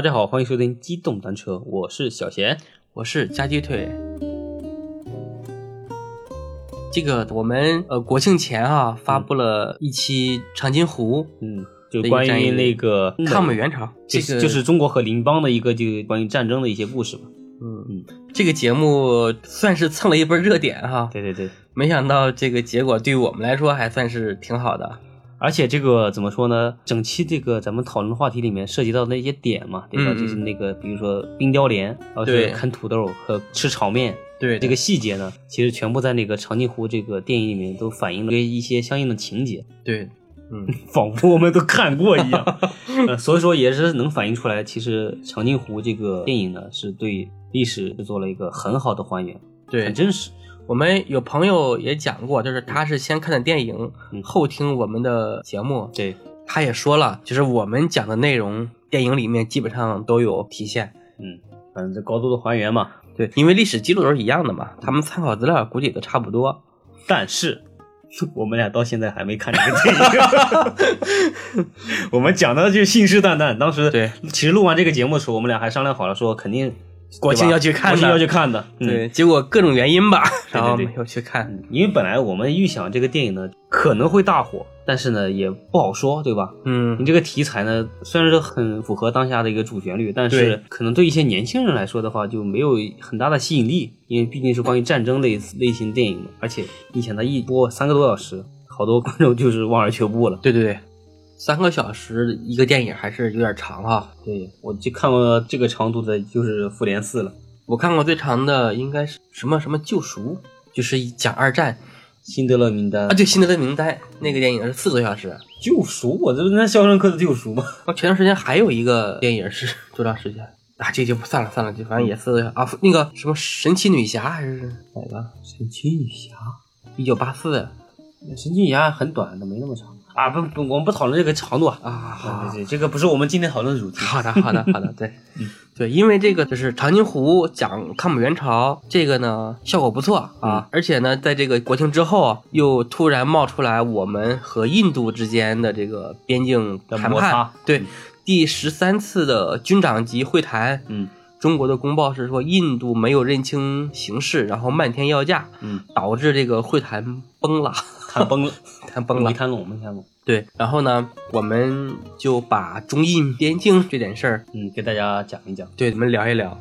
大家好，欢迎收听机动单车，我是小贤。我是夹鸡腿。这个我们呃国庆前啊发布了一期长津湖嗯，就关于那个抗美援朝，这个就是就是中国和邻邦的一个就关于战争的一些故事嘛。嗯嗯，这个节目算是蹭了一波热点哈。对对对，没想到这个结果对于我们来说还算是挺好的。而且这个怎么说呢？整期这个咱们讨论的话题里面涉及到的那些点嘛，对吧？就是那个比如说冰雕连，然后啃土豆和吃炒面。对这个细节呢，其实全部在那个长津湖这个电影里面都反映了一些相应的情节，对，嗯，仿佛我们都看过一样。呃，所以说也是能反映出来，其实长津湖这个电影呢，是对历史做了一个很好的还原，对很，真实。我们有朋友也讲过，就是他是先看的电影，嗯后听我们的节目。对，他也说了，就是我们讲的内容，电影里面基本上都有体现。嗯，反正这高度的还原嘛。对，因为历史记录都是一样的嘛，他们参考资料估计都差不多。但是我们俩到现在还没看这个电影，我们讲的就信誓旦旦。当时对，其实录完这个节目的时候，我们俩还商量好了，说肯定国庆要去看的国庆要去看的。嗯对，结果各种原因吧，然后对没有去看。嗯因为本来我们预想这个电影呢可能会大火，但是呢也不好说，对吧？嗯你嗯，这个题材呢，虽然是很符合当下的一个主旋律，但是可能对一些年轻人来说的话，就没有很大的吸引力，因为毕竟是关于战争类类型电影嘛。而且你想，它一播三个多小时，好多观众就是望而却步了。对对对，三个小时一个电影还是有点长哈。对我就看过这个长度的，就是《复联四》了，我看过最长的应该是什么什么救赎，就是讲二战《辛德勒名单》啊，对，辛德勒名单那个电影是四个多小时。救赎，我这不是那《肖申克的救赎》吗？我前段时间还有一个电影是 多长时间啊？这就不算了算了，就反正也四个小时啊。那个什么神奇女侠还是哪个？神奇女侠，一九八四神奇女侠很短的，没那么长啊！不不，我们不讨论这个长度啊。啊。对对，这个不是我们今天讨论的主题。好的，好的，好的，对，对，因为这个就是长津湖讲抗美援朝，这个呢效果不错啊，而且呢，在这个国庆之后啊，又突然冒出来我们和印度之间的这个边境的谈判对，第十三次的军长级会谈，嗯中国的公报是说印度没有认清形势，然后漫天要价，嗯，导致这个会谈崩了，谈崩了，谈崩了没。谈拢，没谈拢。对，然后呢，我们就把中印边境这点事儿，嗯，给大家讲一讲。对，我们聊一聊。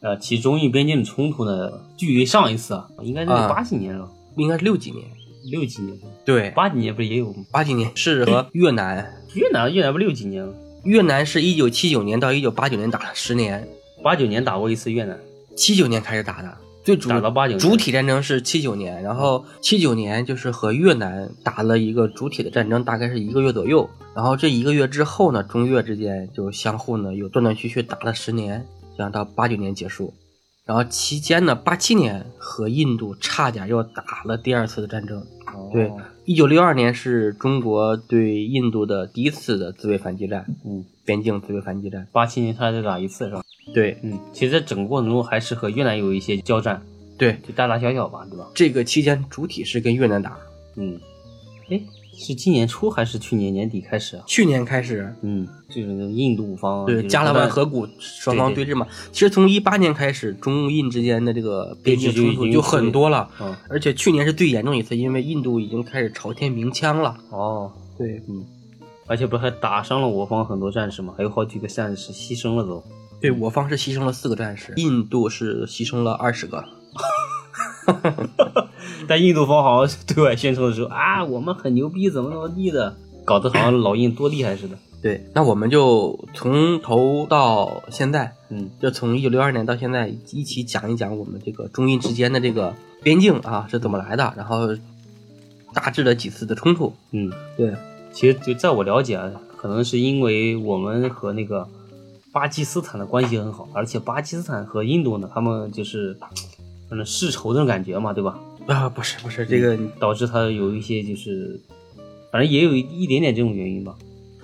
呃，其中印边境的冲突呢，距离上一次啊，应该是啊八几年了，应该是六几年，六几年，对，八几年不是也有吗？八几年是和越南，越南越南不六几年了，越南是一九七九年到一九八九年打了十年，八九年打过一次越南，七九年开始打的，最主打到89年主体战争是七九年，然后七九年就是和越南打了一个主体的战争，大概是一个月左右，然后这一个月之后呢，中越之间就相互呢有断断续续打了十年，这样到八九年结束。然后期间呢，八七年和印度差点又打了第二次的战争。对哦，一九六二年是中国对印度的第一次的自卫反击战，嗯，边境自卫反击战。八七年他再打一次是吧？对。嗯，其实在整个过程中还是和越南有一些交战，对，就大大小小吧，对吧？这个期间主体是跟越南打，嗯，哎，是今年初还是去年年底开始啊？去年开始，嗯，就是那个印度方对加勒万河谷双方对对。峙嘛。其实从一八年开始，中印之间的这个边境冲突就很多了，嗯，而且去年是最严重一次，因为印度已经开始朝天鸣枪了。哦，对，嗯，而且不是还打伤了我方很多战士吗？还有好几个战士牺牲了都。对我方是牺牲了四个战士，印度是牺牲了二十个。但印度方好像对外宣称的时候啊，我们很牛逼，怎么怎么地的，搞得好像老印多厉害似的。对，那我们就从头到现在，嗯就从一九六二年到现在，一起讲一讲我们这个中印之间的这个边境啊是怎么来的，然后大致的几次的冲突。嗯，对，其实就在我了解啊，可能是因为我们和那个巴基斯坦的关系很好，而且巴基斯坦和印度呢，他们就是反正世仇那种感觉嘛，对吧？啊，不是不是这个导致他有一些就是，反正也有一点点这种原因吧。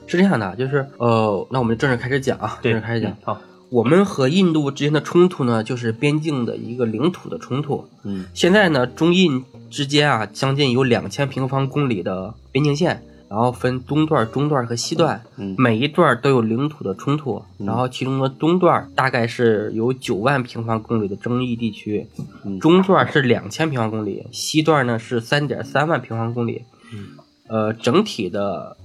是这样的，就是呃，那我们正式开始讲啊，正式开始讲嗯。好，我们和印度之间的冲突呢，就是边境的一个领土的冲突。嗯现在呢，中印之间啊，将近有两千平方公里的边境线，然后分东段、中段和西段，嗯每一段都有领土的冲突。然后其中的东段大概是有九万平方公里的争议地区，嗯中段是两千平方公里，西段呢是三点三万平方公里。嗯呃，整体的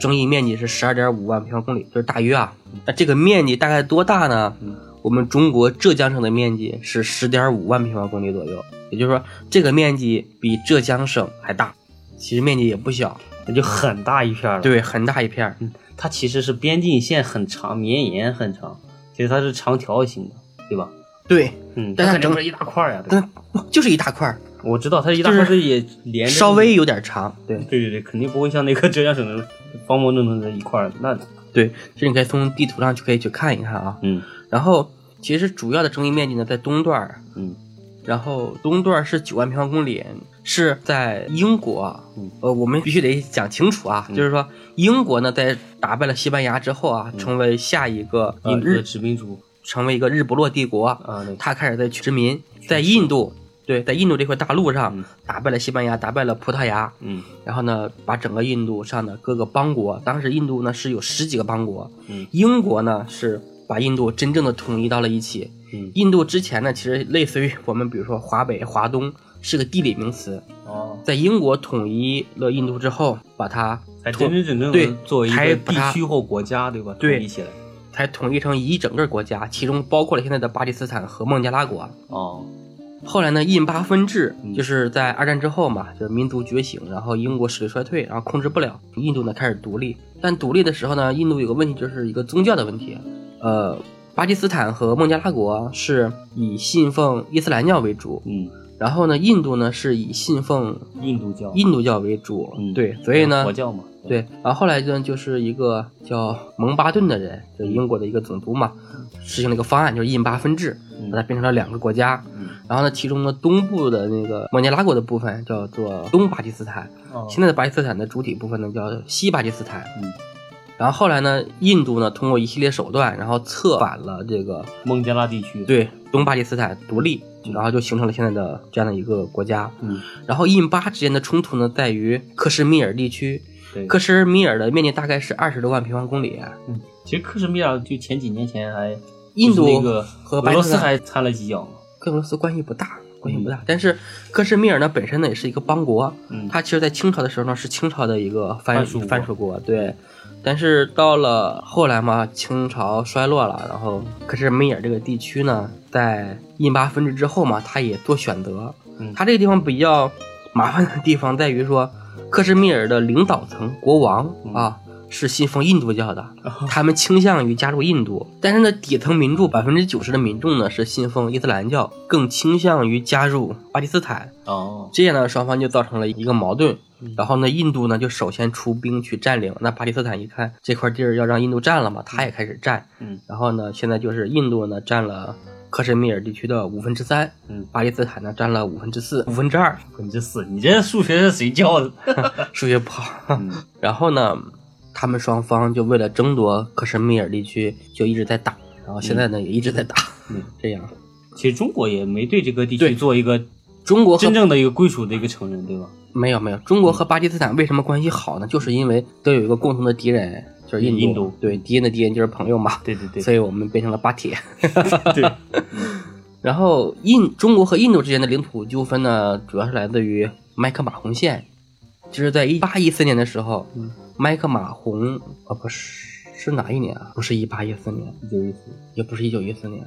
争议面积是十二点五万平方公里，就是大约啊。那这个面积大概多大呢？嗯我们中国浙江省的面积是十点五万平方公里左右，也就是说，这个面积比浙江省还大，其实面积也不小，那就很大一片了。，对，很大一片儿。它其实是边境线很长，绵延很长，其实它是长条形的，对吧？对，嗯，但它整它肯定不是一大块儿呀。对就是一大块儿，我知道它一大块儿是也连着，稍微有点长。对对对对，肯定不会像那个浙江省的方方正正的一块儿。那对，这你可以从地图上就可以去看一看啊。嗯然后，其实主要的争议面积呢在东段儿，嗯然后东段是九万平方公里，是在英国。嗯。呃，我们必须得讲清楚啊，就是说英国呢在打败了西班牙之后啊，成为下一个、呃印日，殖民主。成为一个日不落帝国。啊，他开始在殖民，在印度，对，在印度这块大陆上、嗯。打败了西班牙，打败了葡萄牙，嗯。然后呢，把整个印度上的各个邦国，当时印度呢是有十几个邦国，嗯。英国呢是把印度真正的统一到了一起。嗯印度之前呢，其实类似于我们比如说华北、华东是个地理名词，哦，在英国统一了印度之后，把它才统真真正正对作为一个地区或国家，对吧？对统一起来。才统一成一整个国家，其中包括了现在的巴基斯坦和孟加拉国。哦，后来呢，印巴分治嗯就是在二战之后嘛，就是民族觉醒，然后英国实力衰退，然后控制不了，印度呢开始独立。但独立的时候呢，印度有个问题，就是一个宗教的问题。呃，巴基斯坦和孟加拉国是以信奉伊斯兰教为主，嗯，然后呢，印度呢是以信奉印度教，印度教为主。嗯对，所以呢佛，教嘛，对，然后后来呢，就是一个叫蒙巴顿的人，就是英国的一个总督嘛，实行了一个方案，就是印巴分治，嗯把它变成了两个国家。嗯然后呢，其中呢东部的那个孟加拉国的部分叫做东巴基斯坦，哦现在的巴基斯坦的主体部分呢叫西巴基斯坦。嗯，然后后来呢，印度呢通过一系列手段，然后策反了这个孟加拉地区，，对东巴基斯坦独立，然后就形成了现在的这样的一个国家。嗯，然后印巴之间的冲突呢，在于克什米尔地区，对，克什米尔的面积大概是二十多万平方公里，嗯，其实克什米尔就前几年前还印度就是那个和俄罗斯还掺了几脚嘛，跟俄罗斯关系不大，关系不大。但是克什米尔呢本身呢也是一个邦国，嗯，它其实在清朝的时候呢是清朝的一个藩藩属藩属国，对。但是到了后来嘛，清朝衰落了，然后克什米尔这个地区呢，在印巴分治之后嘛，他也做选择。嗯它这个地方比较麻烦的地方在于说，克什米尔的领导层国王嗯啊是信奉印度教的，他们倾向于加入印度，但是呢，底层民众百分之九十的民众呢是信奉伊斯兰教，更倾向于加入巴基斯坦。哦，这样呢，双方就造成了一个矛盾嗯。然后呢，印度呢就首先出兵去占领，那巴基斯坦一看这块地儿要让印度占了嘛，他也开始占。嗯然后呢，现在就是印度呢占了克什米尔地区的五分之三，嗯，巴基斯坦呢占了五分之四、五分之二。五分之四，你这数学是谁教的？数学不好。嗯 然后呢，他们双方就为了争夺克什米尔地区，就一直在打。然后现在呢，也一直在打。嗯，这样，其实中国也没对这个地区做一个中国和真正的一个归属的一个承认，对吧？没有没有，中国和巴基斯坦为什么关系好呢？就是因为都有一个共同的敌人，就是印度。印度对，敌人的敌人就是朋友嘛。对对对，所以我们变成了巴铁。对，然后印中国和印度之间的领土纠纷呢，主要是来自于麦克马洪线，就是在一八一四年的时候，嗯麦克马洪啊不是是哪一年啊？不是一八一四年，一九一四，也不是一九一四年，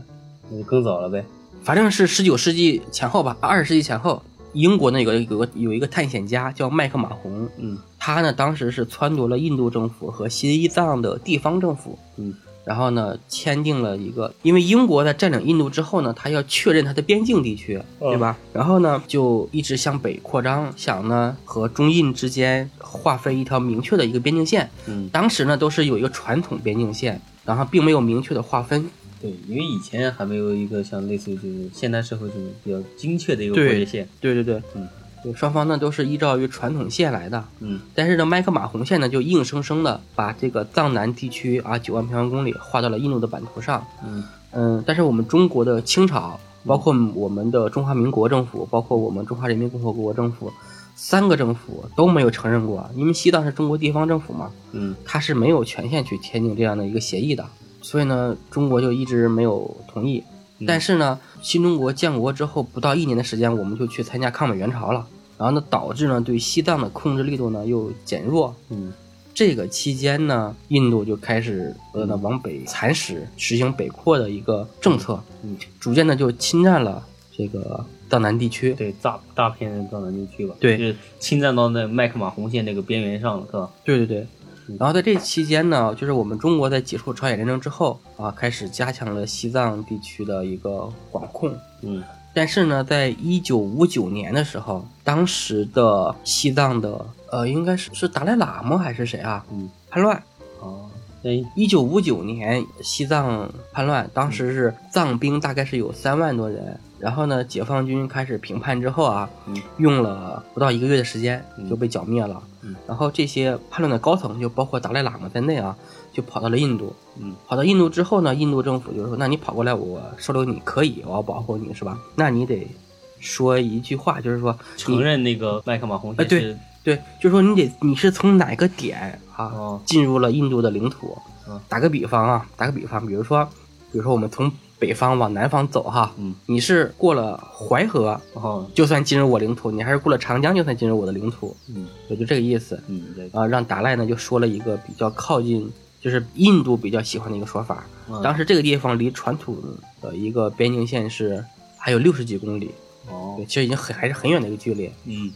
那就更早了呗。反正是十九世纪前后吧，二十世纪前后。英国呢有个有个有一个探险家叫麦克马洪，嗯他呢当时是撺掇了印度政府和西藏的地方政府，嗯然后呢签订了一个，因为英国在占领印度之后呢，他要确认他的边境地区，嗯对吧？然后呢就一直向北扩张，想呢和中印之间划分一条明确的一个边境线。嗯，当时呢都是有一个传统边境线，然后并没有明确的划分。对，因为以前还没有一个像类似于就是现代社会这种比较精确的一个对国界线。对对对，嗯，对，双方呢都是依照于传统线来的。嗯但是呢，麦克马洪线呢就硬生生的把这个藏南地区啊九万平方公里划到了印度的版图上。嗯嗯，但是我们中国的清朝，包括我们的中华民国政府，包括我们中华人民共和国政府，三个政府都没有承认过，因为西藏是中国地方政府嘛，嗯它是没有权限去签订这样的一个协议的，所以呢，中国就一直没有同意。嗯但是呢，新中国建国之后不到一年的时间，我们就去参加抗美援朝了，然后呢，导致呢对西藏的控制力度呢又减弱。嗯这个期间呢，印度就开始呃呢往北蚕食，实行北扩的一个政策，嗯，逐渐的就侵占了这个藏南地区。对，大大片藏南地区吧，对就是侵占到那麦克马洪线那个边缘上了，是吧？对对对嗯。然后在这期间呢，就是我们中国在结束朝鲜战争之后啊，开始加强了西藏地区的一个管控。嗯但是呢，在一九五九年的时候，当时的西藏的呃，应该是是达赖喇嘛还是谁啊？嗯，叛乱。哦，那一九五九年西藏叛乱，当时是藏兵大概是有三万多人，然后呢，解放军开始平叛之后啊，嗯用了不到一个月的时间嗯就被剿灭了。嗯然后这些叛乱的高层，就包括达赖喇嘛在内啊，就跑到了印度。嗯跑到印度之后呢，印度政府就说：“那你跑过来，我收留你可以，我要保护你是吧？那你得说一句话，就是说承认那个麦克马洪哎对线是对，就是说你得你是从哪个点啊、哦进入了印度的领土嗯？打个比方啊，打个比方，比如说，比如说我们从北方往南方走哈，嗯你是过了淮河哦就算进入我领土，你还是过了长江就算进入我的领土，嗯也就这个意思嗯对啊。让达赖呢就说了一个比较靠近，就是印度比较喜欢的一个说法。嗯当时这个地方离传统的一个边境线是还有六十几公里，哦对，其实已经很还是很远的一个距离。嗯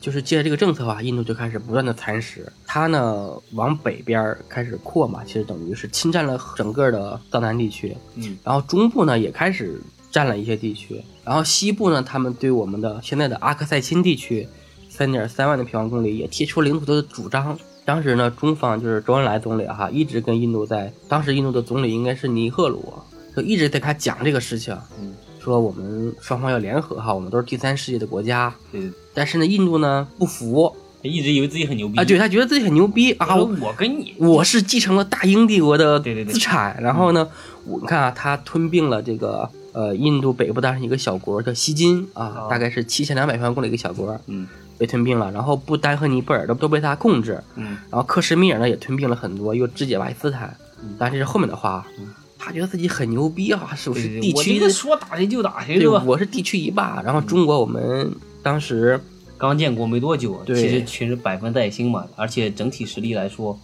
就是借着这个政策吧，印度就开始不断的蚕食，它呢往北边儿开始扩嘛，其实等于是侵占了整个的藏南地区，嗯。然后中部呢也开始占了一些地区，然后西部呢，他们对我们的现在的阿克塞钦地区三点三万的平方公里也提出领土的主张。当时呢，中方就是周恩来总理哈，一直跟印度在，当时印度的总理应该是尼赫鲁，就一直在他讲这个事情，嗯说我们双方要联合哈，我们都是第三世界的国家，对。对，但是呢，印度呢不服。他一直以为自己很牛逼。啊，对他觉得自己很牛逼。啊，我我跟你。我是继承了大英帝国的对对对。资产，然后呢，我你看啊，他吞并了这个呃印度北部当时一个小国叫锡金啊，哦大概是七千两百平方公里一个小国，嗯。被吞并了，然后不丹和尼泊尔都都被他控制，嗯。然后克什米尔呢也吞并了很多，又肢解巴基斯坦，但这是后面的话。啊嗯，他觉得自己很牛逼啊，是不是地区说打谁就打谁对，吧？我是地区一霸，然后中国我们当时刚建国没多久，其实全是百废待兴嘛，而且整体实力来说，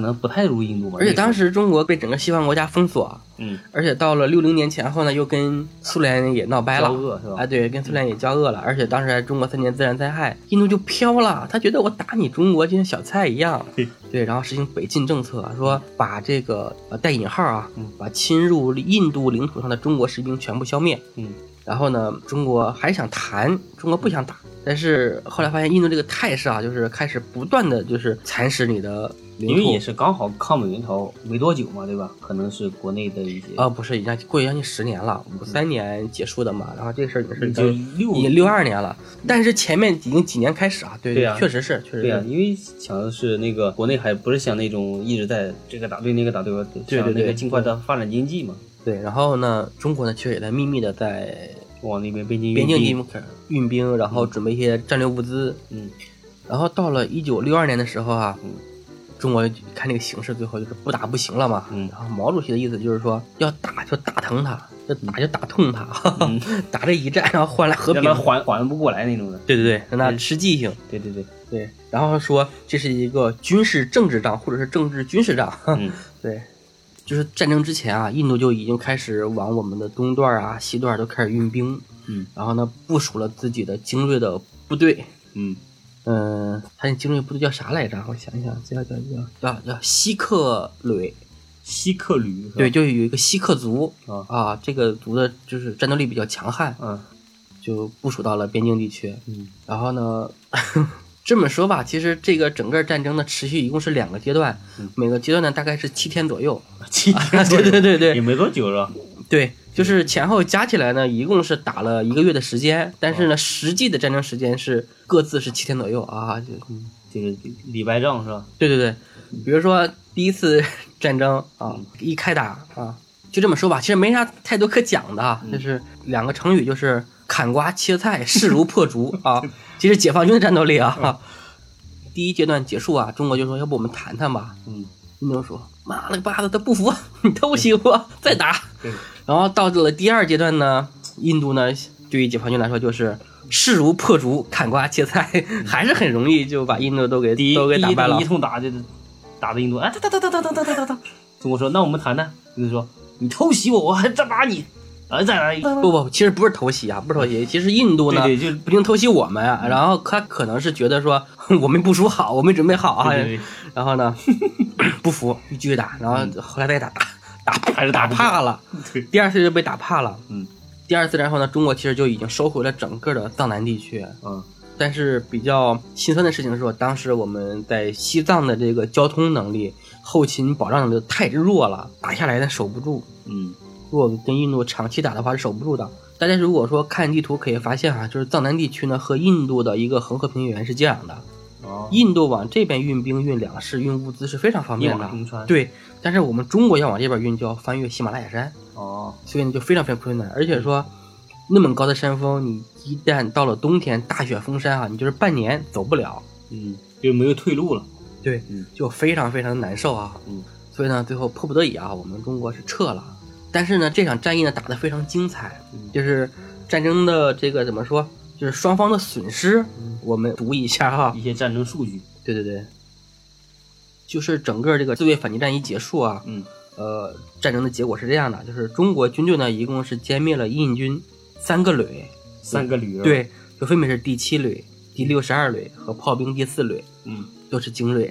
可能不太如印度嘛。而且当时，中国被整个西方国家封锁，嗯，而且到了六零年前后呢，又跟苏联也闹掰了。交。恶是吧？啊，对，跟苏联也交恶了，而且当时还中国三年自然灾害，印度就飘了，他觉得我打你中国就像小菜一样，对，然后实行北进政策，说把这个呃带引号啊嗯，把侵入印度领土上的中国士兵全部消灭，嗯然后呢，中国还想谈，中国不想打，但是后来发现印度这个态势啊，就是开始不断的就是蚕食你的领土因为也是刚好抗美援朝没多久嘛，对吧？可能是国内的一些啊、不是，已经过去将近十年了，五三年结束的嘛，然后这个事儿已经是就六已经六二年了，但是前面已经几年开始啊，对对啊确实是，确实是，对啊、因为想的是那个国内还不是像那种一直在这个打对那个打对吧？对对对想那个尽快的发展经济嘛，对，然后呢，中国呢其实也在秘密的在往那边边境边境地运兵，然后准备一些战略物资，嗯然后到了一九六二年的时候啊，嗯中国看这个形势，最后就是不打不行了嘛。嗯然后毛主席的意思就是说，要打就打疼他，要打就打痛他，嗯 打这一战，然后换来和平。缓缓不过来那种的。对对对，让他吃记性。对对对，对，然后说这是一个军事政治仗，或者是政治军事仗。嗯 对，就是战争之前啊，印度就已经开始往我们的东段啊、西段都开始运兵，嗯然后呢，部署了自己的精锐的部队。嗯嗯，他那精锐部队叫啥来着？我想一想，叫叫叫叫叫锡克旅。锡克旅对，就有一个锡克族啊啊，这个族的就是战斗力比较强悍，嗯就部署到了边境地区。嗯然后呢，这么说吧，其实这个整个战争的持续一共是两个阶段，嗯每个阶段呢大概是七天左右。七天左对右对对对也没多久是吧？对，就是前后加起来呢，一共是打了一个月的时间，但是呢，实际的战争时间是各自是七天左右啊。就就是礼拜仗是吧？对对对，比如说第一次 战争啊，一开打啊，就这么说吧，其实没啥太多可讲的啊，就是两个成语，就是砍瓜切菜，势如破竹 啊！这是解放军的战斗力啊！第一阶段结束啊，中国就说要不我们谈谈吧。嗯，印度说妈了个巴子，他不服，你偷袭我，再打。对，然后到了第二阶段呢，印度呢对于解放军来说就是势如破竹，砍瓜切菜，还是很容易就把印度都给第一都给打败了第一。通打就打的印度，哎，哒哒哒哒哒哒哒哒哒。中国说那我们谈谈，印度说你偷袭我，我还再打你，啊再来一。不不，其实不是偷袭啊，不是偷袭，其实印度呢对对就是不停偷袭我们啊，然后他可能是觉得说 我们部署好，我们准备好啊，对对对然后呢 不服，继续打，然后后来再打打打还是打怕了，对第二次就被打怕了，嗯第二次然后呢，中国其实就已经收回了整个的藏南地区，嗯但是比较心酸的事情是说，当时我们在西藏的这个交通能力、后勤保障能力太弱了，打下来的守不住。嗯如果跟印度长期打的话是守不住的。大家如果说看地图可以发现啊、就是藏南地区呢和印度的一个恒河平原是接壤的，哦，印度往这边运兵、运粮食、运物资是非常方便的。对，但是我们中国要往这边运，就要翻越喜马拉雅山，哦，所以呢就非常非常困难。而且说那么高的山峰，你一旦到了冬天大雪封山啊，你就是半年走不了。嗯，就没有退路了。对，嗯就非常非常难受啊。嗯，所以呢，最后迫不得已啊，我们中国是撤了。但是呢，这场战役呢打得非常精彩，嗯就是战争的这个怎么说，就是双方的损失，嗯我们读一下哈。一些战争数据。对对对，就是整个这个自卫反击战一结束啊，嗯呃，战争的结果是这样的，就是中国军队呢一共是歼灭了印军三个旅，三个旅。。对，就分别是第七旅、第六十二旅和炮兵第四旅。嗯，都是精锐。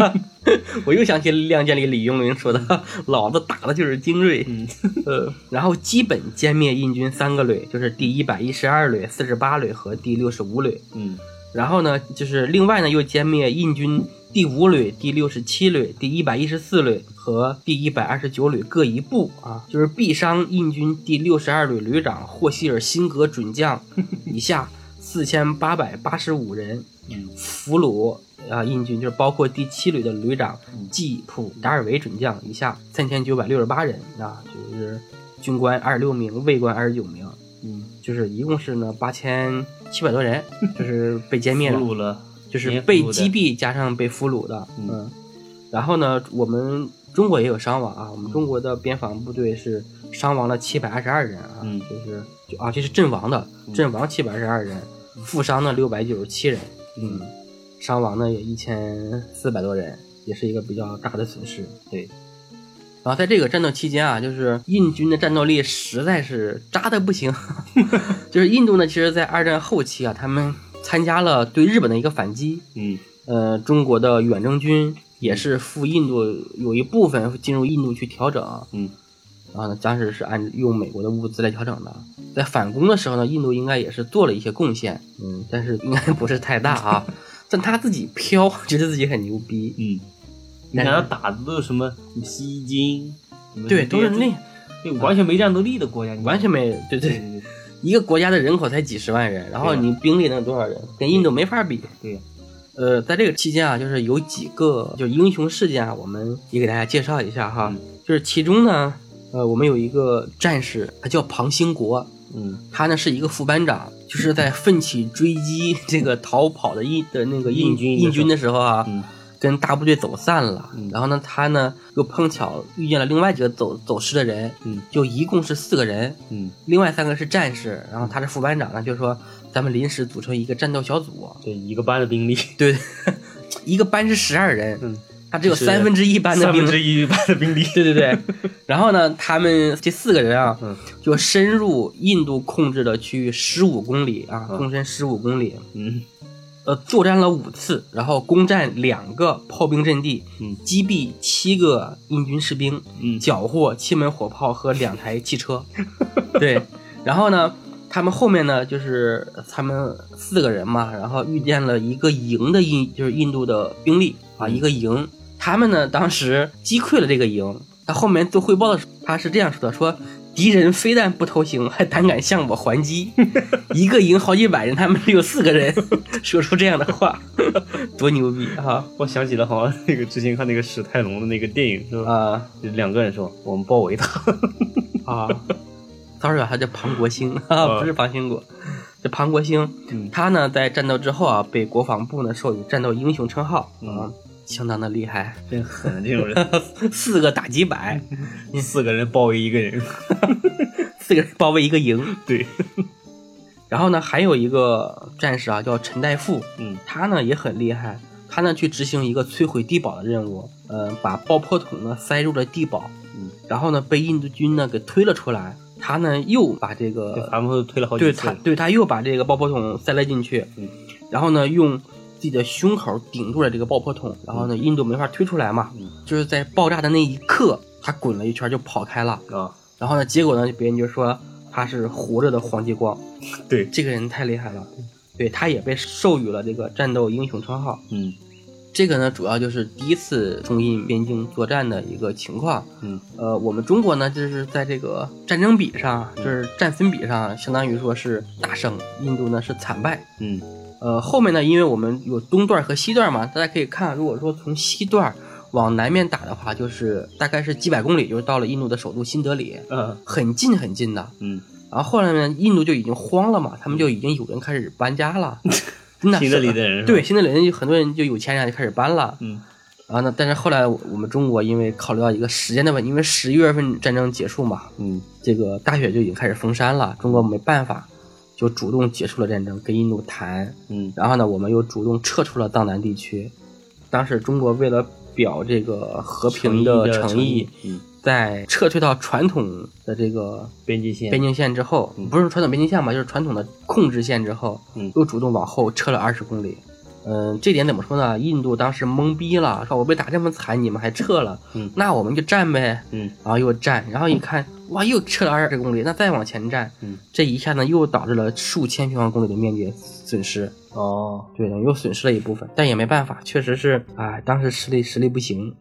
我又想起《亮剑》里李永林说的：“老子打的就是精锐。”嗯，呃，然后基本歼灭印军三个旅，就是第一百一十二旅、四十八旅和第六十五旅。嗯然后呢，就是另外呢又歼灭印军第五旅、第六十七旅、第一百一十四旅和第一百二十九旅各一部啊，就是毙伤印军第六十二旅旅长霍希尔辛格准将以下四千八百八十五人，嗯。俘虏啊印军就是包括第七旅的旅长嗯季普达尔维准将以下三千九百六十八人啊，就是军官二十六名，卫官二十九名，嗯，就是一共是呢八千七百多人，就是被歼灭了，俘虏了，就是被击毙加上被俘虏的，嗯。嗯，然后呢，我们中国也有伤亡啊，我们中国的边防部队是伤亡了七百二十二人啊，嗯就是就啊这是阵亡的，阵亡七百二十二人，负伤呢六百九十七人，嗯，伤亡呢也一千四百多人，也是一个比较大的损失。对，然后在这个战斗期间啊，就是印军的战斗力实在是渣的不行。就是印度呢，其实，在二战后期啊，他们参加了对日本的一个反击。嗯呃，中国的远征军也是赴印度，有一部分进入印度去调整。嗯然后呢，当时是按用美国的物资来调整的。在反攻的时候呢，印度应该也是做了一些贡献，嗯，但是应该不是太大啊。但他自己飘，觉得自己很牛逼，嗯，你看他打的都是什么西京，对，都是那对完全没战斗力的国家，你完全没对对，对对一个国家的人口才几十万人，然后你兵力能有多少人？跟印度没法比。对呀，呃，在这个期间啊，就是有几个就英雄事件啊，我们也给大家介绍一下哈。嗯就是其中呢，呃，我们有一个战士，他叫庞兴国，嗯他呢是一个副班长，就是在奋起追击这个逃跑的印的那个印印军印军的时候啊，嗯跟大部队走散了。嗯然后呢，他呢又碰巧遇见了另外几个走走失的人，嗯就一共是四个人。嗯，另外三个是战士，然后他是副班长呢，就说咱们临时组成一个战斗小组，对一个班的兵力，对，一个班是十二人，嗯，他只有三分之一班的三兵分之一班的兵力，对对对，然后呢，他们这四个人啊，嗯就深入印度控制的区域十五公里啊，嗯纵深十五公里，嗯呃，作战了五次，然后攻占两个炮兵阵地，嗯击毙七个印军士兵，嗯缴获七门火炮和两台汽车。对，然后呢，他们后面呢，就是他们四个人嘛，然后遇见了一个营的印，就是印度的兵力啊，嗯一个营。他们呢，当时击溃了这个营。他后面做汇报的时候，他是这样说的：说敌人非但不投降，还胆敢向我还击。一个营好几百人，他们只有四个人，说出这样的话，多牛逼啊！我想起了好像那个之前看那个史泰龙的那个电影是吧？啊。就两个人说我们包围他，啊！，sorry 啊，他叫庞国兴啊，不是庞兴国，这庞国兴，嗯。他呢在战斗之后啊，被国防部呢授予战斗英雄称号嗯。啊，相当的厉害，真狠，啊这种人，四个打几百，四个人包围一个人，四个人包围一个营。对，然后呢，还有一个战士啊，叫陈代富，嗯他呢也很厉害，他呢去执行一个摧毁地堡的任务，呃，把爆破筒呢塞入了地堡，嗯，然后呢被印度军呢给推了出来，他呢又把这，个咱们推了好几次了，对他对他又把这个爆破筒塞了进去，嗯，然后呢用自己的胸口顶住了这个爆破筒，然后呢印度没法推出来嘛，嗯。就是在爆炸的那一刻，他滚了一圈就跑开了，啊，然后呢结果呢别人就说他是活着的黄继光，对，这个人太厉害了，对，他也被授予了这个战斗英雄称号。嗯这个呢，主要就是第一次中印边境作战的一个情况。嗯呃，我们中国呢，就是在这个战争比上，就是战损比上，相当于说是大胜，印度呢是惨败。嗯呃，后面呢，因为我们有东段和西段嘛，大家可以看，如果说从西段往南面打的话，就是大概是几百公里，就是到了印度的首都新德里，嗯很近很近的。嗯，然后后来呢，印度就已经慌了嘛，他们就已经有人开始搬家了。新德里的人对新德里人就很多人就有钱人就开始搬了。嗯然后呢，但是后来我们中国因为考虑到一个时间的问题，因为十一月份战争结束嘛，嗯这个大雪就已经开始封山了，中国没办法，就主动结束了战争，跟印度谈。嗯然后呢，我们又主动撤出了藏南地区。当时中国为了表这个和平的诚诚意，，嗯，在撤退到传统的这个边境线，边境线之后，嗯不是传统边境线吧，就是传统的控制线之后，嗯又主动往后撤了二十公里。嗯，这点怎么说呢？印度当时懵逼了，说我被打这么惨，你们还撤了，嗯那我们就战呗。嗯然后又战，然后一看，哇，又撤了二十公里，那再往前战，嗯，这一下呢又导致了数千平方公里的面积损失，哦，对的，又损失了一部分，但也没办法，确实是，哎，当时实力实力不行。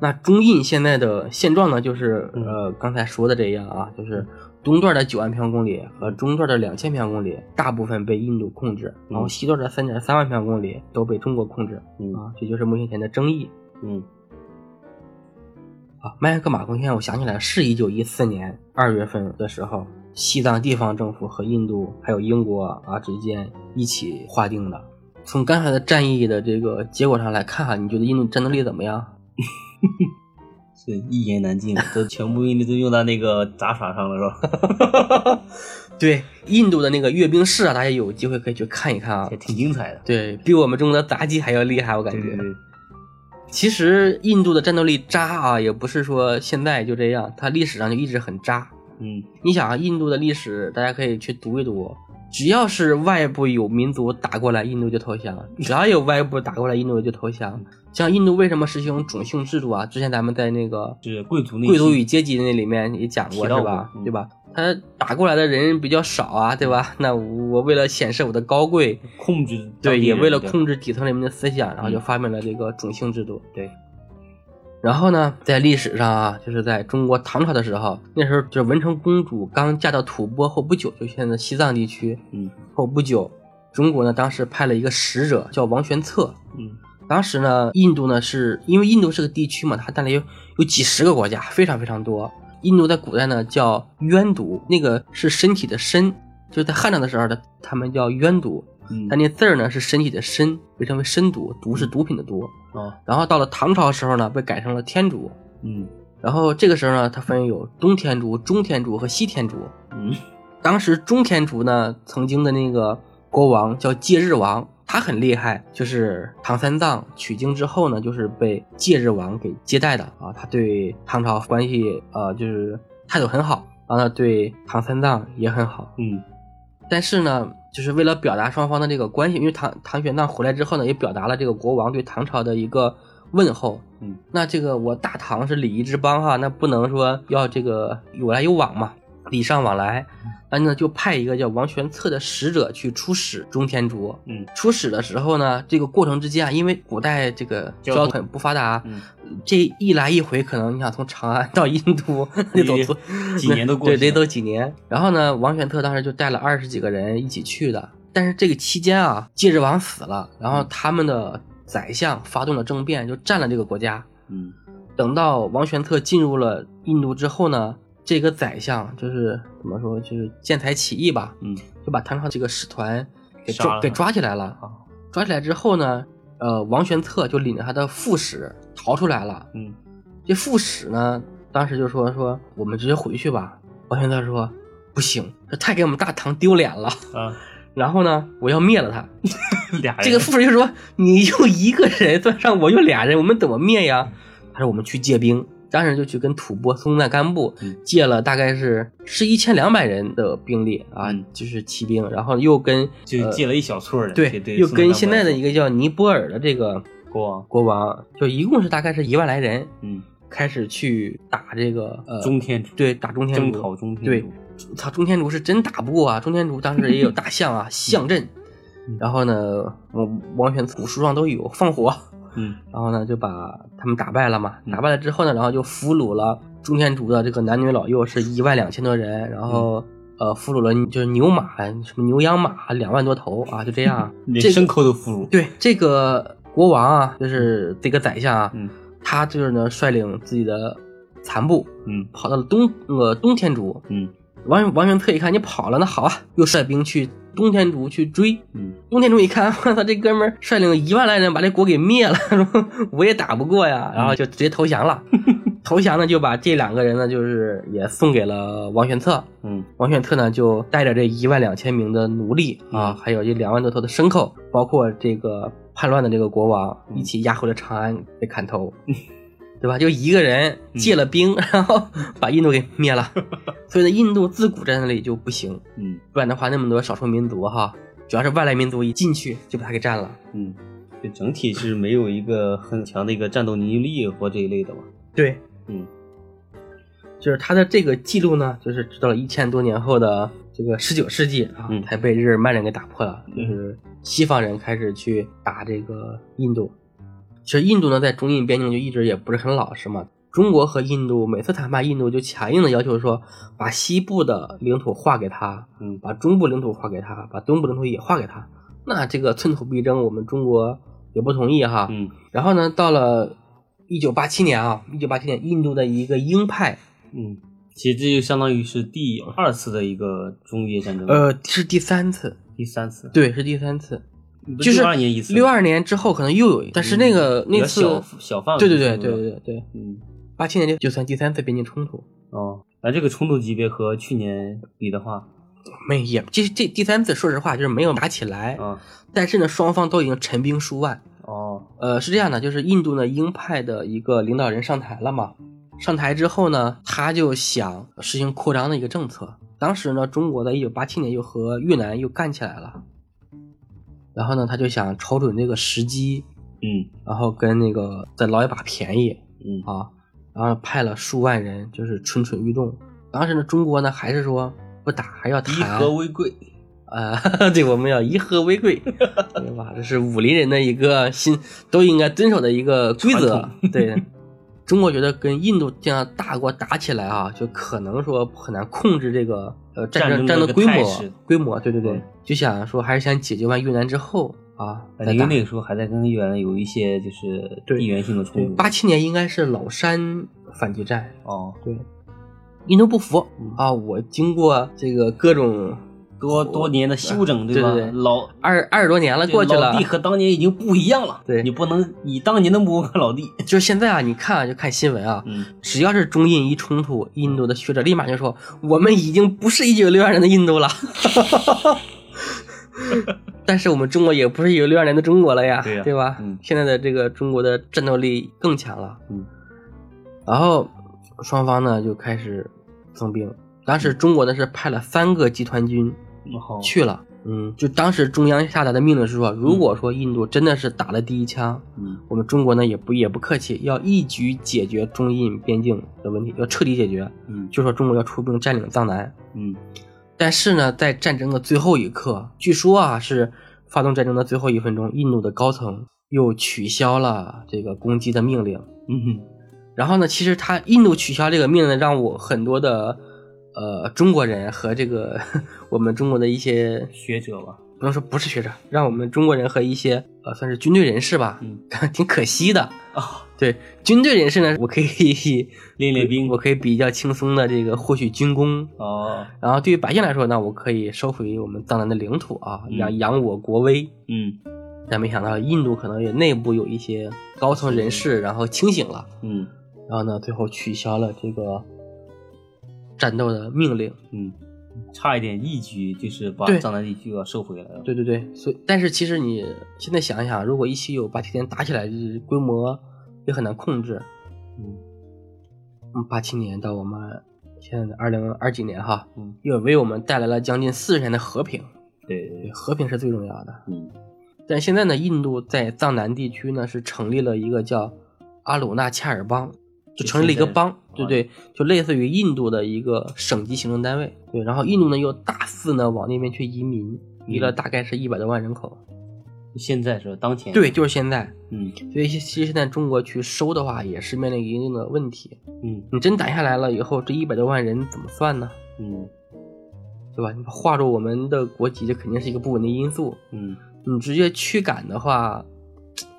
那中印现在的现状呢，就是嗯呃刚才说的这样啊，就是东段的九万平方公里和中段的两千平方公里大部分被印度控制，然后西段的三点三万平方公里都被中国控制嗯啊，这就是目前的争议。嗯啊，麦克马贡献，我想起来是一九一四年二月份的时候，西藏地方政府和印度还有英国啊之间一起划定的。从刚才的战役的这个结果上来看哈，你觉得印度战斗力怎么样？是一言难尽，都全部印度都用到那个杂耍上了，是吧？对，印度的那个阅兵式啊，大家有机会可以去看一看啊也。挺精彩的，对比我们中国的杂技还要厉害，我感觉。对对对，其实印度的战斗力渣啊，也不是说现在就这样，它历史上就一直很渣。嗯你想啊，印度的历史大家可以去读一读，只要是外部有民族打过来，印度就投降；只要有外部打过来，印度就投降。像印度为什么实行种姓制度啊？之前咱们在那个是贵族贵族与阶级那里面也讲过，是吧对吧？他打过来的人比较少啊，对吧？那我为了显示我的高贵，控制对，也为了控制底层人民的思想，然后就嗯发明了这个种姓制度。对，然后呢，在历史上啊，就是在中国唐朝的时候，那时候就是文成公主刚嫁到吐蕃后不久，就现在西藏地区嗯后不久，中国呢当时派了一个使者叫王玄策。嗯当时呢，印度呢是因为印度是个地区嘛，它带来有有几十个国家，非常非常多。印度在古代呢叫渊毒，那个是身体的身，就是在汉朝的时候呢，他们叫渊毒，嗯它那字儿呢是身体的身，被称为身毒，毒是毒品的毒。哦然后到了唐朝的时候呢，被改成了天竺。嗯然后这个时候呢，它分有东天竺、中天竺和西天竺。嗯当时中天竺呢，曾经的那个国王叫戒日王，他很厉害，就是唐三藏取经之后呢，就是被戒日王给接待的啊。他对唐朝关系呃就是态度很好，然后呢对唐三藏也很好。嗯但是呢，就是为了表达双方的这个关系，因为唐唐玄奘回来之后呢，也表达了这个国王对唐朝的一个问候。嗯，那这个我大唐是礼仪之邦哈，那不能说要这个有来有往嘛，礼尚往来。那呢就派一个叫王玄策的使者去出使中天竺。嗯出使的时候呢，这个过程之间啊，因为古代这个交通很不发达，嗯，这一来一回，可能你想从长安到印度 得走几年都过对，得去了走几年。然后呢，王玄策当时就带了二十几个人一起去的。但是这个期间啊，戒指王死了，然后他们的宰相发动了政变，就占了这个国家。嗯等到王玄策进入了印度之后呢，这个宰相就是怎么说，就是见财起意吧，嗯就把唐朝这个使团给抓给抓起来了。啊抓起来之后呢，呃，王玄策就领着他的副使逃出来了。嗯这副使呢，当时就说说我们直接回去吧。王玄策说不行，这太给我们大唐丢脸了。啊，然后呢，我要灭了他。俩人这个副使就说你就一个人，算上我就俩人，我们怎么灭呀？他说我们去借兵。当时就去跟吐蕃松赞干布嗯。借了大概是是一千两百人的兵力啊，嗯。就是骑兵，然后又跟呃就借了一小撮人，对，对，又跟现在的一一个叫尼泊尔的这个国王，国王，就一共是大概是一万来人，嗯，开始去打这个呃中天竺，对打中天竺，征讨中天竺对竺，操中天竺是真打不过啊！中天竺当时也有大 象啊，象阵，嗯。然后呢，王王玄古书上都有放火，嗯然后呢就把他们打败了嘛。嗯打败了之后呢，然后就俘虏了中天竺的这个男女老幼是一万两千多人，然后。呃，俘虏了就是牛马，什么牛羊马两万多头啊，就这样。这个连牲口都俘虏，对这个国王啊，就是这个宰相啊，嗯他就是呢率领自己的残部嗯跑到了东呃东天竺。嗯王王玄策一看你跑了，那好啊，又率兵去东天竺去追。嗯东天竺一看，我操，这哥们儿率领一万来人把这国给灭了，说 我也打不过呀，然后就直接投降了。投降呢，就把这两个人呢，就是也送给了王玄策。嗯王玄策呢，就带着这一万两千名的奴隶啊，嗯还有这两万多头的牲口，包括这个叛乱的这个国王，嗯一起押回了长安被砍头，对吧？就一个人借了兵，然后把印度给灭了。所以呢，印度自古在那里就不行，嗯不然的话，那么多少数民族哈，主要是外来民族一进去就把它给占了。嗯，就整体是没有一个很强的一个战斗凝聚力或这一类的嘛，对，嗯就是他的这个记录呢，就是直到了一千多年后的这个十九世纪啊，嗯才被日耳曼人给打破了。嗯就是西方人开始去打这个印度。其实印度呢，在中印边境就一直也不是很老实嘛。中国和印度每次谈判，印度就强硬的要求说，把西部的领土划给他，嗯把中部领土划给他，把东部领土也划给他。那这个寸土必争，我们中国也不同意哈。嗯然后呢，到了一九八七年啊，一九八七年，印度的一个鹰派，嗯，其实这就相当于是第二次的一个中越战争，呃，是第三次，第三次，对，是第三次，不就是62年一次，六二年之后可能又有一，但是那个、那次，小小范围，对对对对对对对，嗯。八七年就就算第三次边境冲突，哦，那这个冲突级别和去年比的话，没也这这第三次说实话就是没有打起来，啊但是呢双方都已经陈兵数万，哦呃，是这样的，就是印度呢鹰派的一个领导人上台了嘛，上台之后呢，他就想实行扩张的一个政策。当时呢，中国在一九八七年又和越南又干起来了，然后呢，他就想瞅准这个时机，嗯然后跟那个再捞一把便宜嗯啊，然后派了数万人，就是蠢蠢欲动。当时呢，中国呢还是说不打，还要以谈，和为贵，啊，对，我们要以和为贵，对吧？这是武林人的一个心都应该遵守的一个规则。对，中国觉得跟印度这样大国打起来啊，就可能说很难控制这个呃战争战争的一个战的规模规模。对对对。嗯，就想说还是想解决完越南之后啊再因为。那个时候还在跟越南有一些就是对。地缘性的冲突，八七年应该是老山反击战，哦，对，印度不服。嗯。啊，我经过这个各种多多年的休整，吧？对对对老二二十多年了过去了老，弟和当年已经不一样了，对你不能以当年的目光看老弟，就是现在啊，你看啊，就看新闻啊，嗯只要是中印一冲突，印度的学者立马就说：“我们已经不是一九六二年的印度了。”但是我们中国也不是一九六二年的中国了呀，对呀吧？嗯现在的这个中国的战斗力更强了。嗯然后双方呢就开始增兵，当时中国呢是派了三个集团军好去了。嗯，就当时中央下达的命令是说，如果说印度真的是打了第一枪，嗯我们中国呢也不也不客气，要一举解决中印边境的问题，要彻底解决。嗯就说中国要出兵占领藏南，嗯但是呢，在战争的最后一刻，据说啊是发动战争的最后一分钟，印度的高层又取消了这个攻击的命令。嗯哼然后呢，其实他印度取消这个命令，让我很多的呃中国人和这个 我们中国的一些学者吧，不能说不是学者，让我们中国人和一些呃算是军队人士吧，嗯，挺可惜的。啊，对军队人士呢，我可以练练兵我可以比较轻松的这个获取军功。哦，然后对于百姓来说呢，我可以收回我们藏南的领土啊，嗯扬扬我国威。嗯但没想到印度可能也内部有一些高层人士，然后清醒了，嗯然后呢，最后取消了这个战斗的命令。嗯，差一点一举就是把对藏南地区要收回来了。对对对，所以但是其实你现在想一想，如果一七九八七年打起来，就是规模也很难控制。嗯嗯，八七年到我们现在的二零二几年哈，嗯，也为我们带来了将近四十年的和平。对对对，和平是最重要的。嗯但现在呢，印度在藏南地区呢是成立了一个叫阿鲁纳恰尔邦，就成立了一个邦，对不对？就类似于印度的一个省级行政单位。对，然后印度呢又大肆呢往那边去移民，移了大概是一百多万人口。现在是当前。对，就是现在。嗯所以其实现在中国去收的话，也是面临一定的问题。嗯你真打下来了以后，这一百多万人怎么算呢？嗯对吧？你划入我们的国籍，这肯定是一个不稳定因素。嗯你直接驱赶的话，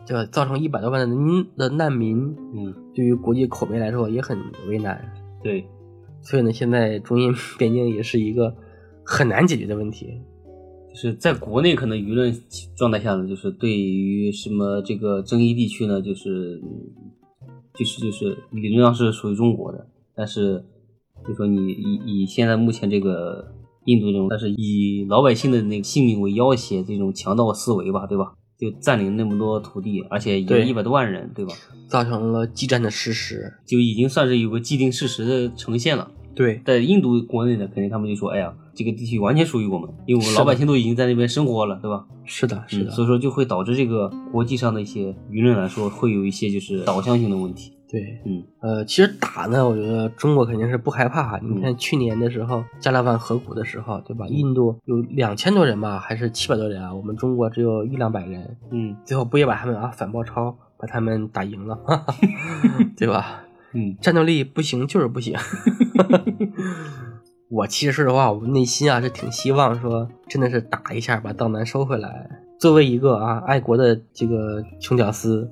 这个造成一百多万的难的难民，嗯，对于国际口碑来说也很为难。对，所以呢，现在中印 边境也是一个很难解决的问题。就是在国内可能舆论状态下呢，就是对于什么这个争议地区呢，就是就是就是理论上是属于中国的，但是就说你以以现在目前这个印度这种，但是以老百姓的那个性命为要挟这种强盗思维吧，对吧？就占领那么多土地，而且有对一百多万人，对吧？造成了激战的事实。就已经算是有个既定事实的呈现了。对在印度国内呢，肯定他们就说，哎呀，这个地区完全属于我们，因为我们老百姓都已经在那边生活了，对吧？是的，是的，嗯，所以说就会导致这个国际上的一些舆论来说，会有一些就是导向性的问题。对。嗯呃，其实打呢，我觉得中国肯定是不害怕。嗯你看去年的时候，加勒万河谷的时候，对吧？印度有两千多人吧，还是七百多人啊？我们中国只有一两百人，嗯最后不也把他们啊反包抄，把他们打赢了，对吧？嗯战斗力不行就是不行。我其实说实话，我内心啊是挺希望说，真的是打一下把藏南收回来。作为一个啊爱国的这个穷屌丝，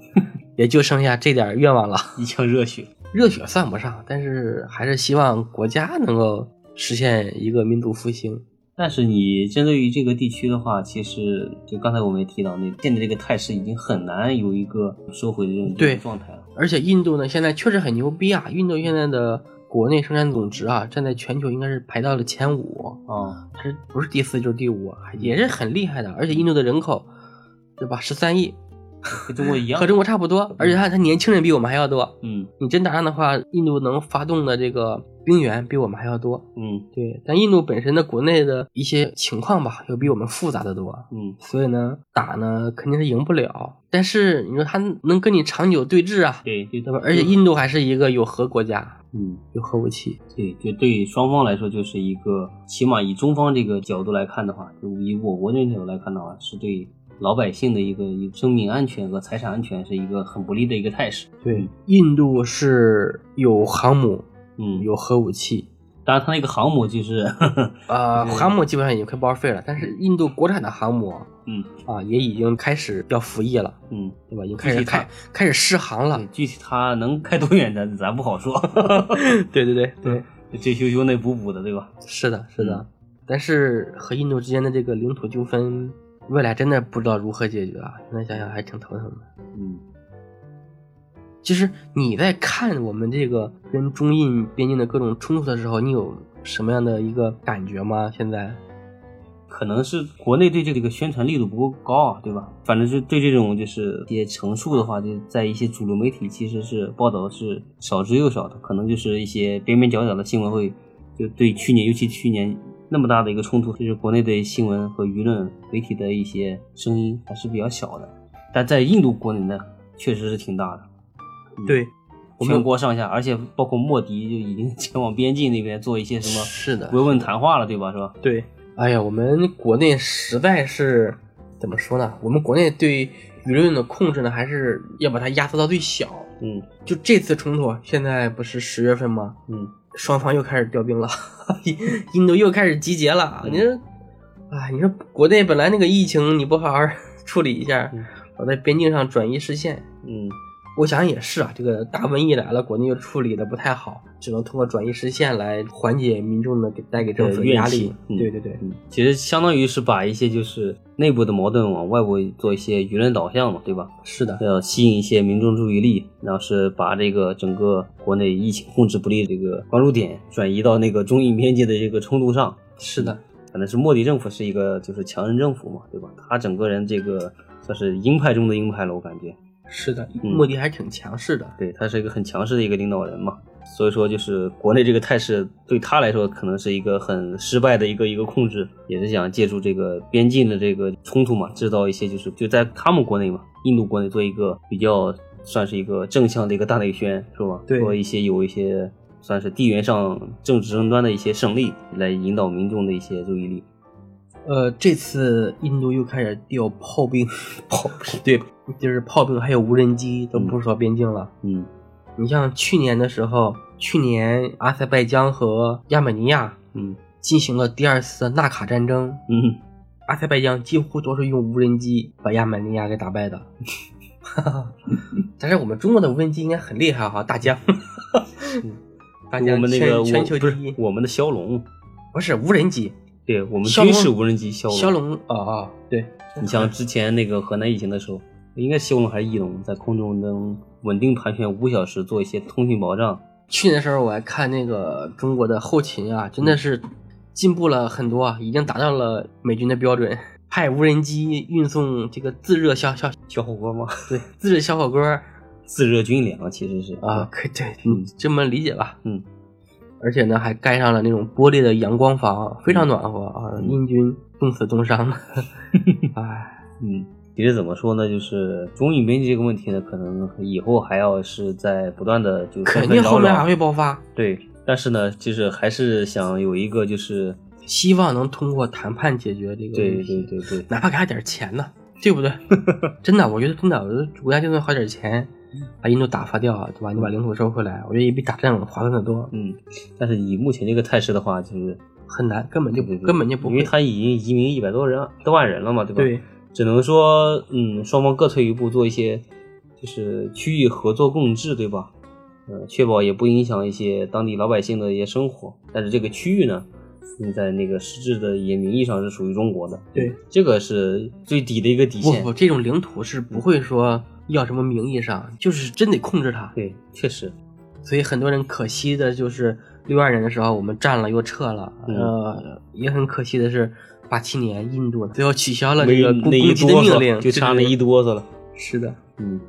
也就剩下这点愿望了。一腔热血。热血算不上，但是还是希望国家能够实现一个民族复兴。但是你针对于这个地区的话，其实就刚才我们也提到，那现在这个态势已经很难有一个收回的这种对状态了。而且印度呢，现在确实很牛逼啊！印度现在的国内生产总值啊，站在全球应该是排到了前五，啊，它是不是第四就是第五，也是很厉害的。而且印度的人口，对吧？十三亿，跟中国一样和。中国差不多，而且他他年轻人比我们还要多。嗯你真打仗的话，印度能发动的这个兵员比我们还要多。嗯对，但印度本身的国内的一些情况吧，又比我们复杂的多。嗯所以呢，打呢肯定是赢不了。但是你说他能跟你长久对峙啊，对，就对吧？而且印度还是一个有核国家，嗯有核武器。对，就对双方来说，就是一个起码以中方这个角度来看的话，就以我国这个角度来看的话，是对老百姓的一个一生命安全和财产安全是一个很不利的一个态势。对，印度是有航母，嗯，有核武器，当然他那个航母 就是，呃，对航母基本上已经快报废了。但是印度国产的航母嗯啊，也已经开始要服役了，嗯，对吧？已经开始开开始试航了。具体它能开多远咱咱不好说，对对对对，这修修那补补的，对吧？是的，是的。嗯但是和印度之间的这个领土纠纷，未来真的不知道如何解决啊！现在想想还挺头疼的。嗯其实你在看我们这个跟中印边境的各种冲突的时候，你有什么样的一个感觉吗？现在？可能是国内对这个宣传力度不够高啊，对吧？反正是对这种就是一些陈述的话，就在一些主流媒体其实是报道的是少之又少的，可能就是一些边边角角的新闻会就对去年，尤其去年那么大的一个冲突，就是国内的新闻和舆论媒体的一些声音还是比较小的，但在印度国内呢，确实是挺大的。嗯对，我们全国上下，而且包括莫迪就已经 前往边境那边做一些什么是的，慰问谈话了，对吧？是吧？对。哎呀，我们国内实在是怎么说呢？我们国内对舆论的控制呢，还是要把它压缩到最小。嗯就这次冲突，现在不是十月份吗？嗯双方又开始调兵了，印度又开始集结了。嗯。你说哎，你说国内本来那个疫情你不好好处理一下嗯，老在边境上转移视线，嗯，我想也是啊，这个大瘟疫来了，国内又处理的不太好，只能通过转移视线来缓解民众的给带给政府的压力对对对，嗯，其实相当于是把一些就是内部的矛盾往外部做一些舆论导向嘛，对吧？是的，要吸引一些民众注意力，然后是把这个整个国内疫情控制不力的这个关注点转移到那个中印边界的这个冲突上。是的，可能是莫迪政府是一个就是强人政府嘛，对吧？他整个人这个算是鹰派中的鹰派了，我感觉。是的，嗯莫迪还挺强势的。对他是一个很强势的一个领导人嘛，所以说就是国内这个态势对他来说可能是一个很失败的一个一个控制，也是想借助这个边境的这个冲突嘛，制造一些就是就在他们国内嘛，印度国内做一个比较算是一个正向的一个大内宣，是吧？对做一些有一些算是地缘上政治争端的一些胜利，来引导民众的一些注意力。呃，这次印度又开始调炮兵，炮兵对，就是炮兵还有无人机都部署到边境了。嗯你像去年的时候，去年阿塞拜疆和亚美尼亚嗯进行了第二次的纳卡战争，嗯，阿塞拜疆几乎都是用无人机把亚美尼亚给打败的。但是我们中国的无人机应该很厉害哈，大疆，大疆我们那个全球第一，我们的骁龙，不是无人机，对我们军事无人机骁龙。骁龙啊啊，对，你像之前那个河南疫情的时候，应该是骁龙还是翼龙，在空中能稳定盘旋五小时，做一些通讯保障。去年的时候我还看那个中国的后勤啊，真的是进步了很多啊，已经达到了美军的标准。派无人机运送这个自热小小小火锅吗？对自热小火锅自热军粮其实是啊，，可以对，嗯嗯，这么理解吧。嗯，而且呢，还盖上了那种玻璃的阳光房，非常暖和啊。嗯英军冻死冻伤的，哎，嗯，其实怎么说呢，就是中印边境这个问题呢，可能以后还要是在不断的就肯定后面还会爆发。对，但是呢，就是还是想有一个就是希望能通过谈判解决这个对问题，对对对，哪怕给他点钱呢，对不对？真的，我觉得真的，我觉得国家就算花点钱，把印度打发掉，对吧？你把领土收回来，我觉得也比打仗划算的多。嗯，但是以目前这个态势的话，就是很难，根本就不根本就不会。因为他已经移民一百多人多万人了嘛，对吧？对，只能说，嗯，双方各退一步，做一些就是区域合作共治，对吧？呃，确保也不影响一些当地老百姓的一些生活。但是这个区域呢，嗯在那个实质的一些名义上是属于中国的，对，这个是最底的一个底线。不不，这种领土是不会说要什么名义上，就是真得控制它。对，确实，所以很多人可惜的就是六二年的时候我们占了又撤了，嗯呃，也很可惜的是八七年印度最后取消了没这个攻击的命令，就差那一哆嗦了。是的。嗯，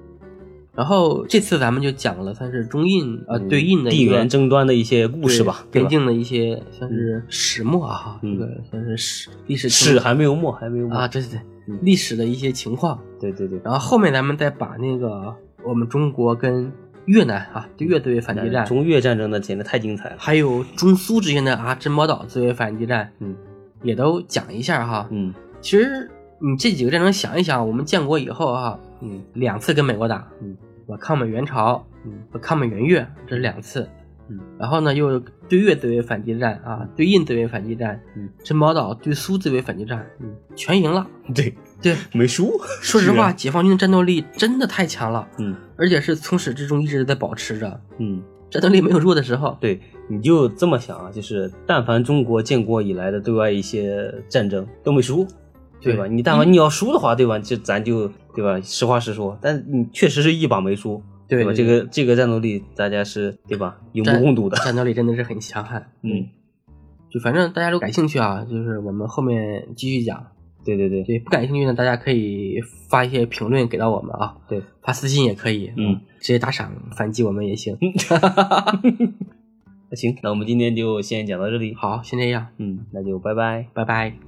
然后这次咱们就讲了，算是中印呃对印的地缘争端的一些故事吧，边境的一些算是始末啊，嗯这个算是史历史史还没有末，还没有末啊，对对对嗯，历史的一些情况。对对对，然后后面咱们再把那个我们中国跟越南啊对越自卫反击战，中越战争的简直太精彩了。还有中苏之间的啊珍宝岛自卫反击战，嗯。也都讲一下哈。嗯。其实你这几个战争想一想，我们建国以后哈，嗯。两次跟美国打，嗯，我抗美援朝嗯。和抗美援越，这是两次。嗯然后呢，又对越自卫反击战啊，对印自卫反击战，嗯，珍宝岛对苏自卫反击战，嗯，全赢了。对，对，没输。说实话，啊解放军的战斗力真的太强了，嗯而且是从始至终一直在保持着，嗯。战斗力没有弱的时候。对，你就这么想啊，就是但凡中国建国以来的对外一些战争都没输，对吧？你但凡你要输的话，对吧？就咱就对吧？实话实说，但你确实是一把没输，吧？对对这个这个战斗力大家是对吧？有目共睹的。战斗力真的是很强悍。嗯，就反正大家都感兴趣啊，就是我们后面继续讲。对对对，对，不感兴趣呢，大家可以发一些评论给到我们啊，对，发私信也可以，嗯，直接打赏反击我们也行。那行，那我们今天就先讲到这里。好，先这样，嗯，那就拜拜。拜拜。